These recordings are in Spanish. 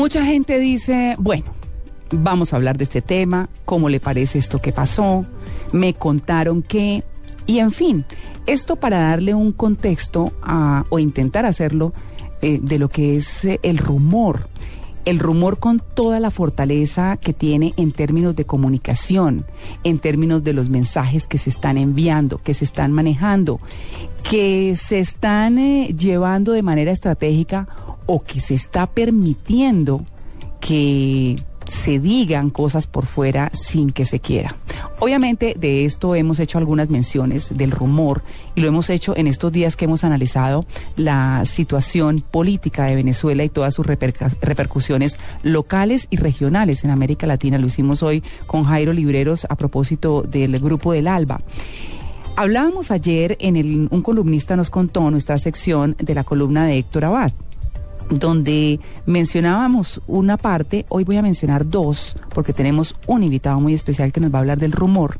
Mucha gente dice, bueno, vamos a hablar de este tema, cómo le parece esto que pasó, me contaron que, y en fin, esto para darle un contexto a, o intentar hacerlo eh, de lo que es eh, el rumor. El rumor con toda la fortaleza que tiene en términos de comunicación, en términos de los mensajes que se están enviando, que se están manejando, que se están eh, llevando de manera estratégica o que se está permitiendo que se digan cosas por fuera sin que se quiera. Obviamente de esto hemos hecho algunas menciones del rumor y lo hemos hecho en estos días que hemos analizado la situación política de Venezuela y todas sus repercusiones locales y regionales en América Latina. Lo hicimos hoy con Jairo Libreros a propósito del grupo del ALBA. Hablábamos ayer en el, un columnista nos contó nuestra sección de la columna de Héctor Abad donde mencionábamos una parte, hoy voy a mencionar dos, porque tenemos un invitado muy especial que nos va a hablar del rumor.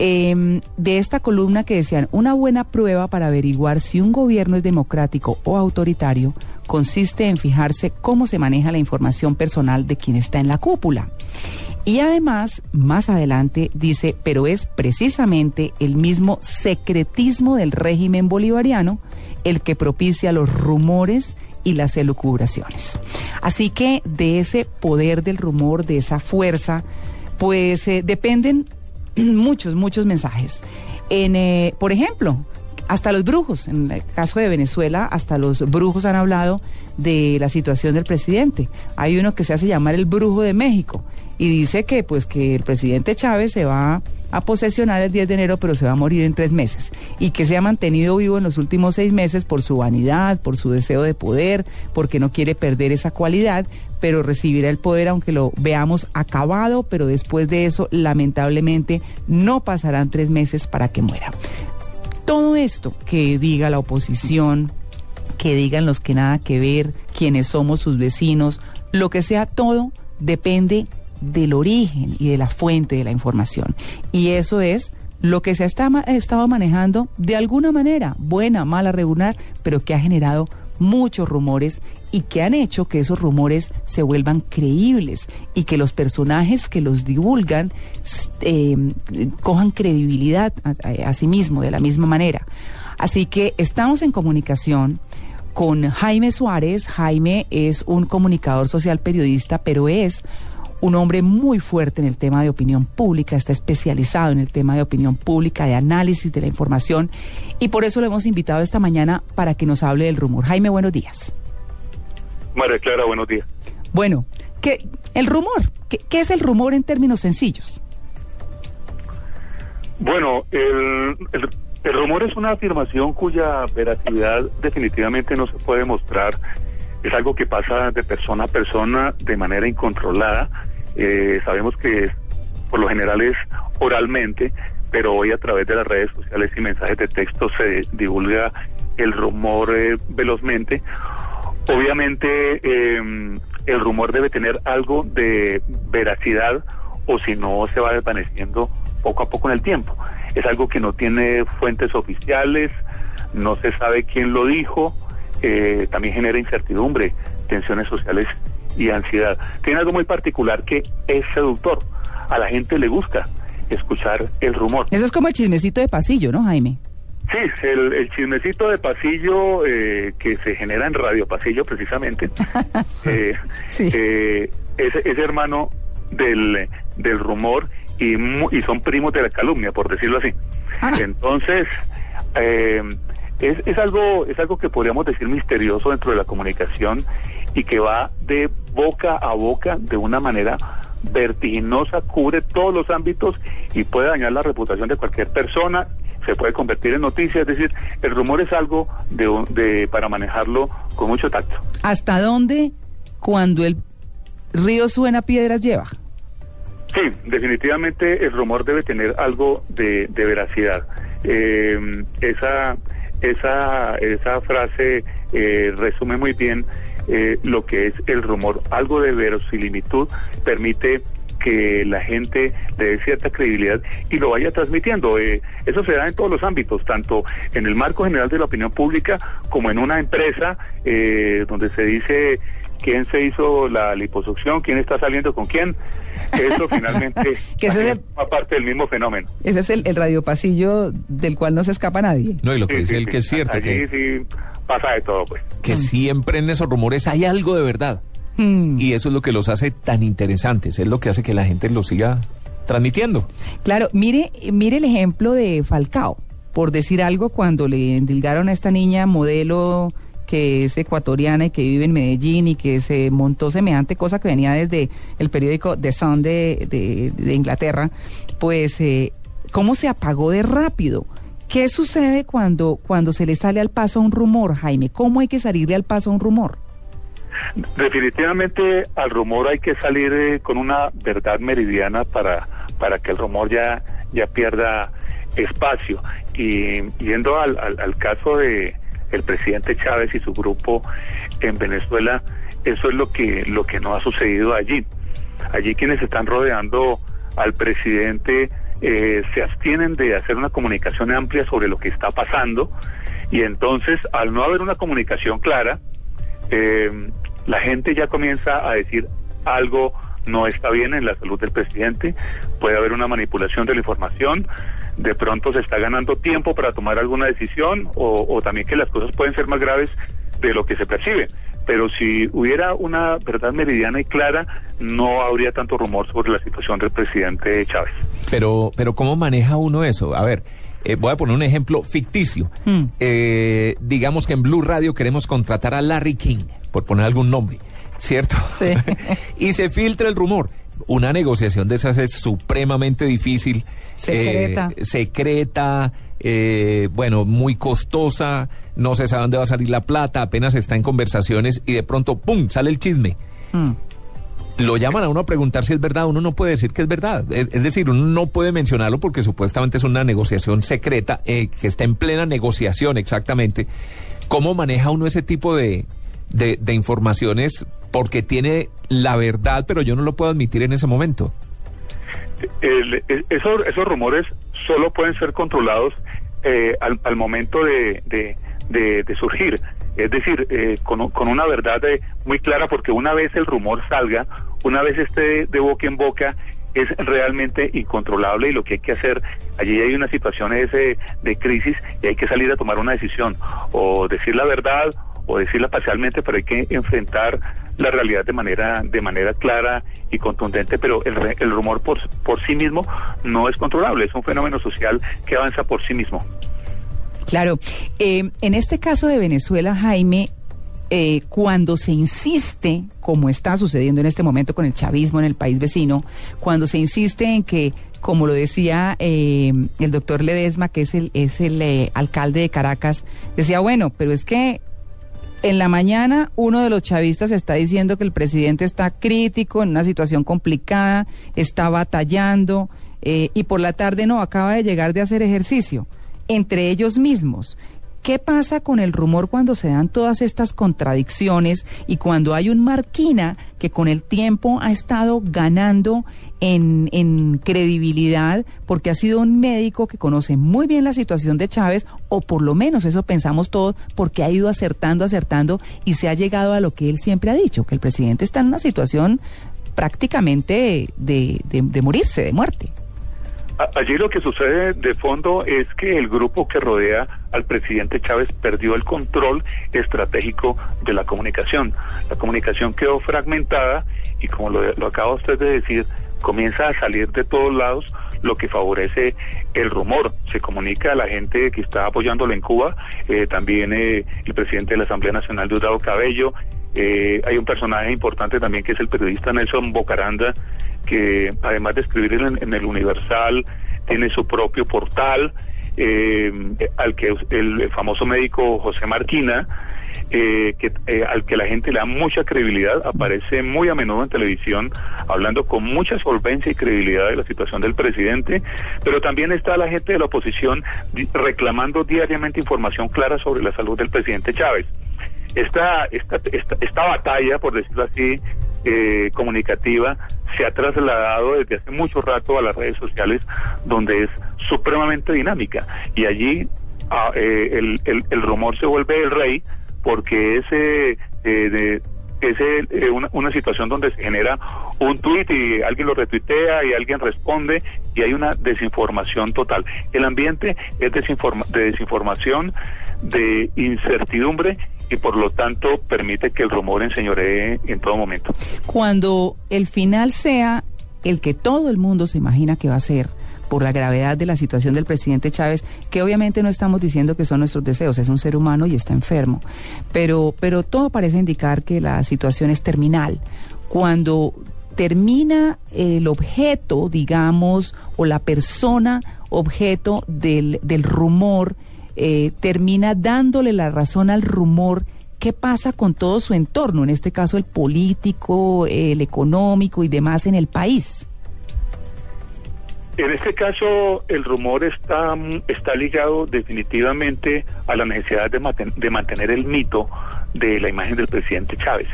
Em, de esta columna que decían, una buena prueba para averiguar si un gobierno es democrático o autoritario consiste en fijarse cómo se maneja la información personal de quien está en la cúpula. Y además, más adelante dice, pero es precisamente el mismo secretismo del régimen bolivariano el que propicia los rumores y las elucubraciones. Así que de ese poder del rumor, de esa fuerza, pues eh, dependen muchos, muchos mensajes. En, eh, por ejemplo, hasta los brujos, en el caso de Venezuela, hasta los brujos han hablado de la situación del presidente. Hay uno que se hace llamar el brujo de México y dice que pues que el presidente Chávez se va a posesionar el 10 de enero, pero se va a morir en tres meses. Y que se ha mantenido vivo en los últimos seis meses por su vanidad, por su deseo de poder, porque no quiere perder esa cualidad, pero recibirá el poder aunque lo veamos acabado, pero después de eso, lamentablemente, no pasarán tres meses para que muera. Todo esto que diga la oposición, que digan los que nada que ver, quienes somos sus vecinos, lo que sea, todo depende del origen y de la fuente de la información. Y eso es lo que se ha estado manejando de alguna manera, buena, mala, regular, pero que ha generado muchos rumores y que han hecho que esos rumores se vuelvan creíbles y que los personajes que los divulgan em, cojan credibilidad a, sí mismo de la misma manera. Así que estamos en comunicación con Jaime Suárez. Jaime es un comunicador social periodista, pero es un hombre muy fuerte en el tema de opinión pública, está especializado en el tema de opinión pública, de análisis de la información, y por eso lo hemos invitado esta mañana para que nos hable del rumor. Jaime, buenos días. María Clara, buenos días. Bueno, ¿qué, el rumor, ¿qué, es el rumor en términos sencillos? Bueno, el, el rumor es una afirmación cuya veracidad definitivamente no se puede mostrar es algo que pasa de persona a persona de manera incontrolada. Eh, sabemos que por lo general es oralmente, pero hoy a través de las redes sociales y mensajes de texto se divulga el rumor eh, velozmente. Obviamente eh, el rumor debe tener algo de veracidad o si no se va desvaneciendo poco a poco en el tiempo. Es algo que no tiene fuentes oficiales, no se sabe quién lo dijo, eh, también genera incertidumbre, tensiones sociales y ansiedad. Tiene algo muy particular que es seductor. A la gente le gusta escuchar el rumor. Eso es como el chismecito de pasillo, ¿no, Jaime? Sí, el, chismecito de pasillo eh, que se genera en Radio Pasillo, precisamente, eh, eh, es, hermano del, del rumor y, y son primos de la calumnia, por decirlo así. Ah. Entonces, eh, es, es, algo, es algo que podríamos decir misterioso dentro de la comunicación y que va de boca a boca de una manera vertiginosa, cubre todos los ámbitos y puede dañar la reputación de cualquier persona, se puede convertir en noticia, es decir, el rumor es algo de, de para manejarlo con mucho tacto. ¿Hasta dónde cuando el río suena, piedras lleva. Sí, definitivamente el rumor debe tener algo de, de veracidad. Eh, esa, esa, esa frase eh, resume muy bien eh, lo que es el rumor. Algo de verosimilitud permite que la gente le dé cierta credibilidad y lo vaya transmitiendo. Eh, eso se da en todos los ámbitos, tanto en el marco general de la opinión pública como en una empresa eh, donde se dice quién se hizo la liposucción, quién está saliendo con quién. Eso finalmente que ese es el, parte del mismo fenómeno. Ese es el, el radiopasillo del cual no se escapa nadie. No, y lo que Sí, dice sí, él sí. que es cierto, Allí que, sí pasa de todo, pues. que siempre en esos rumores hay algo de verdad. Hmm. Y eso es lo que los hace tan interesantes, es lo que hace que la gente los siga transmitiendo. Claro, mire, mire el ejemplo de Falcao, por decir algo, cuando le endilgaron a esta niña modelo que es ecuatoriana y que vive en Medellín y que se montó semejante cosa que venía desde el periódico The Sun de, de- Inglaterra, pues eh, cómo se apagó de rápido. ¿Qué sucede cuando, cuando se le sale al paso un rumor, Jaime? ¿Cómo hay que salirle al paso a un rumor? Definitivamente al rumor hay que salir eh, con una verdad meridiana para, para que el rumor ya, ya pierda espacio. Y yendo al, al, al caso de el presidente Chávez y su grupo en Venezuela, eso es lo que, lo que no ha sucedido allí. Allí quienes están rodeando al presidente eh, se abstienen de hacer una comunicación amplia sobre lo que está pasando y entonces al no haber una comunicación clara, eh, la gente ya comienza a decir algo no está bien en la salud del presidente, puede haber una manipulación de la información, de pronto se está ganando tiempo para tomar alguna decisión o, o también que las cosas pueden ser más graves de lo que se percibe. Pero si hubiera una verdad meridiana y clara, no habría tanto rumor sobre la situación del presidente Chávez. Pero, pero ¿cómo maneja uno eso? A ver, eh, voy a poner un ejemplo ficticio. Hmm. Eh, digamos que en Blue Radio queremos contratar a Larry King, por poner algún nombre, ¿cierto? Sí. y se filtra el rumor. Una negociación de esas es supremamente difícil. Secreta. eh, secreta, eh, bueno, muy costosa, no se sabe dónde va a salir la plata, apenas está en conversaciones y de pronto, ¡pum!, sale el chisme Hmm. lo llaman a uno a preguntar si es verdad, uno no puede decir que es verdad. Es, es decir, uno no puede mencionarlo porque supuestamente es una negociación secreta, eh, que está en plena negociación exactamente. ¿Cómo maneja uno ese tipo de, de, de informaciones? Porque tiene la verdad, pero yo no lo puedo admitir en ese momento. El- el- eso- esos rumores solo pueden ser controlados eh, al, al momento de, de- surgir. Es decir, eh, con, con una verdad eh, muy clara, porque una vez el rumor salga, una vez esté de boca en boca, es realmente incontrolable y lo que hay que hacer, allí hay una situación ese de crisis y hay que salir a tomar una decisión, o decir la verdad o decirla parcialmente, pero hay que enfrentar la realidad de manera de manera clara y contundente, pero el, el rumor por, por sí mismo no es controlable, es un fenómeno social que avanza por sí mismo. Claro, eh, en este caso de Venezuela, Jaime, eh, cuando se insiste, como está sucediendo en este momento con el chavismo en el país vecino, cuando se insiste en que, como lo decía eh, el doctor Ledesma, que es el, es el eh, alcalde de Caracas, decía, bueno, pero es que en la mañana uno de los chavistas está diciendo que el presidente está crítico, en una situación complicada, está batallando, eh, y por la tarde no, acaba de llegar de hacer ejercicio, entre ellos mismos. ¿Qué pasa con el rumor cuando se dan todas estas contradicciones y cuando hay un Marquina que con el tiempo ha estado ganando en, en credibilidad porque ha sido un médico que conoce muy bien la situación de Chávez, o por lo menos eso pensamos todos, porque ha ido acertando, acertando y se ha llegado a lo que él siempre ha dicho, que el presidente está en una situación prácticamente de, de- de morirse, de muerte. Allí lo que sucede de fondo es que el grupo que rodea al presidente Chávez perdió el control estratégico de la comunicación. La comunicación quedó fragmentada y como lo, lo acaba usted de decir, comienza a salir de todos lados lo que favorece el rumor. Se comunica a la gente que está apoyándolo en Cuba, eh, también eh, el presidente de la Asamblea Nacional, Diosdado Cabello, eh, hay un personaje importante también que es el periodista Nelson Bocaranda, que además de escribir en, en el Universal, tiene su propio portal eh, al que el famoso médico José Marquina, eh, que, eh, al que la gente le da mucha credibilidad, aparece muy a menudo en televisión hablando con mucha solvencia y credibilidad de la situación del presidente, pero también está la gente de la oposición reclamando diariamente información clara sobre la salud del presidente Chávez. Esta, esta, esta, esta batalla, por decirlo así, eh, comunicativa se ha trasladado desde hace mucho rato a las redes sociales donde es supremamente dinámica y allí ah, eh, el, el, el, rumor se vuelve el rey porque ese eh, es eh, una, una, situación donde se genera un tuit y alguien lo retuitea y alguien responde y hay una desinformación total. El ambiente es desinforma de desinformación, de incertidumbre y por lo tanto permite que el rumor enseñoree en todo momento. Cuando el final sea el que todo el mundo se imagina que va a ser, por la gravedad de la situación del presidente Chávez, que obviamente no estamos diciendo que son nuestros deseos, es un ser humano y está enfermo, pero, pero todo parece indicar que la situación es terminal. Cuando termina el objeto, digamos, o la persona objeto del, del rumor, eh, termina dándole la razón al rumor, ¿qué pasa con todo su entorno? En este caso, el político, el económico y demás en el país. En este caso, el rumor está, está ligado definitivamente a la necesidad de, mantener el mito de la imagen del presidente Chávez.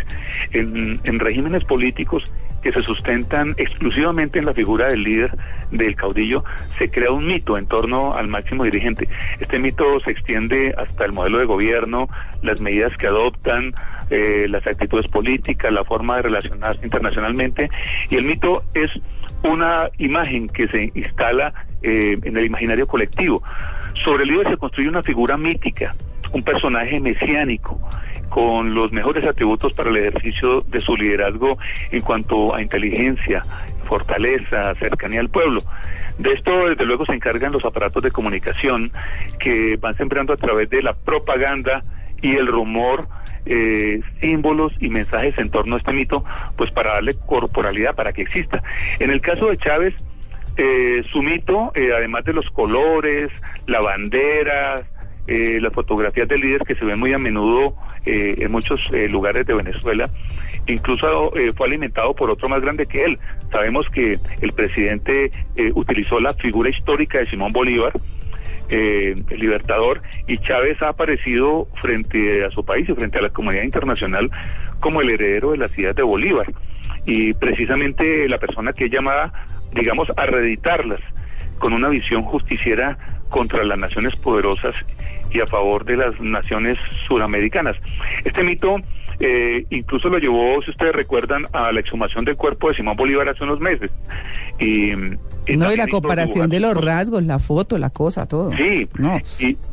En regímenes políticos que se sustentan exclusivamente en la figura del líder, del caudillo, se crea un mito en torno al máximo dirigente. Este mito se extiende hasta el modelo de gobierno, las medidas que adoptan, eh, las actitudes políticas, la forma de relacionarse internacionalmente, y el mito es una imagen que se instala eh, en el imaginario colectivo. Sobre el líder se construye una figura mítica, un personaje mesiánico, con los mejores atributos para el ejercicio de su liderazgo en cuanto a inteligencia, fortaleza, cercanía al pueblo. De esto, desde luego, se encargan los aparatos de comunicación que van sembrando a través de la propaganda y el rumor eh, símbolos y mensajes en torno a este mito, pues para darle corporalidad, para que exista. En el caso de Chávez, eh, su mito, eh, además de los colores, la bandera, eh, las fotografías del líder que se ven muy a menudo eh, en muchos eh, lugares de Venezuela, incluso fue alimentado por otro más grande que él. Sabemos que el presidente utilizó la figura histórica de Simón Bolívar, el libertador, y Chávez ha aparecido frente a su país y frente a la comunidad internacional como el heredero de las ideas de Bolívar. Y precisamente la persona que es llamada, digamos, a reeditarlas con una visión justiciera contra las naciones poderosas y a favor de las naciones suramericanas. Este mito eh, incluso lo llevó, si ustedes recuerdan, a la exhumación del cuerpo de Simón Bolívar hace unos meses. Y, no, y la comparación de los rasgos, la foto, la cosa, todo. Sí, no.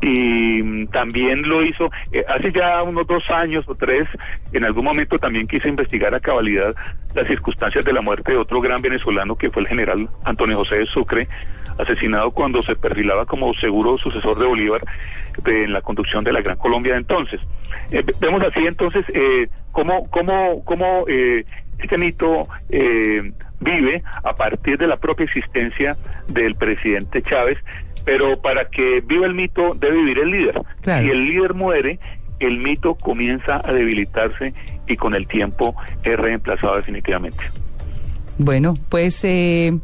y, también lo hizo, eh, hace ya unos dos años o tres, en algún momento también quise investigar a cabalidad las circunstancias de la muerte de otro gran venezolano que fue el general Antonio José de Sucre, asesinado cuando se perfilaba como seguro sucesor de Bolívar en la conducción de la Gran Colombia de entonces. Eh, vemos así entonces eh, cómo, cómo, cómo eh, este mito eh, vive a partir de la propia existencia del presidente Chávez, pero para que viva el mito debe vivir el líder. Si el líder muere, el mito comienza a debilitarse y con el tiempo es reemplazado definitivamente. Bueno, pues eh,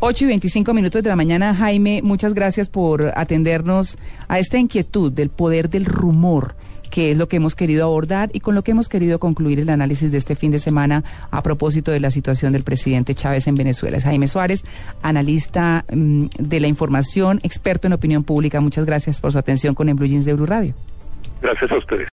8 y 25 minutos de la mañana, Jaime, muchas gracias por atendernos a esta inquietud del poder del rumor que es lo que hemos querido abordar y con lo que hemos querido concluir el análisis de este fin de semana a propósito de la situación del presidente Chávez en Venezuela. Es Jaime Suárez, analista mm, de la información, experto en opinión pública. Muchas gracias por su atención con el Blue Jeans de Blue Radio. Gracias a ustedes.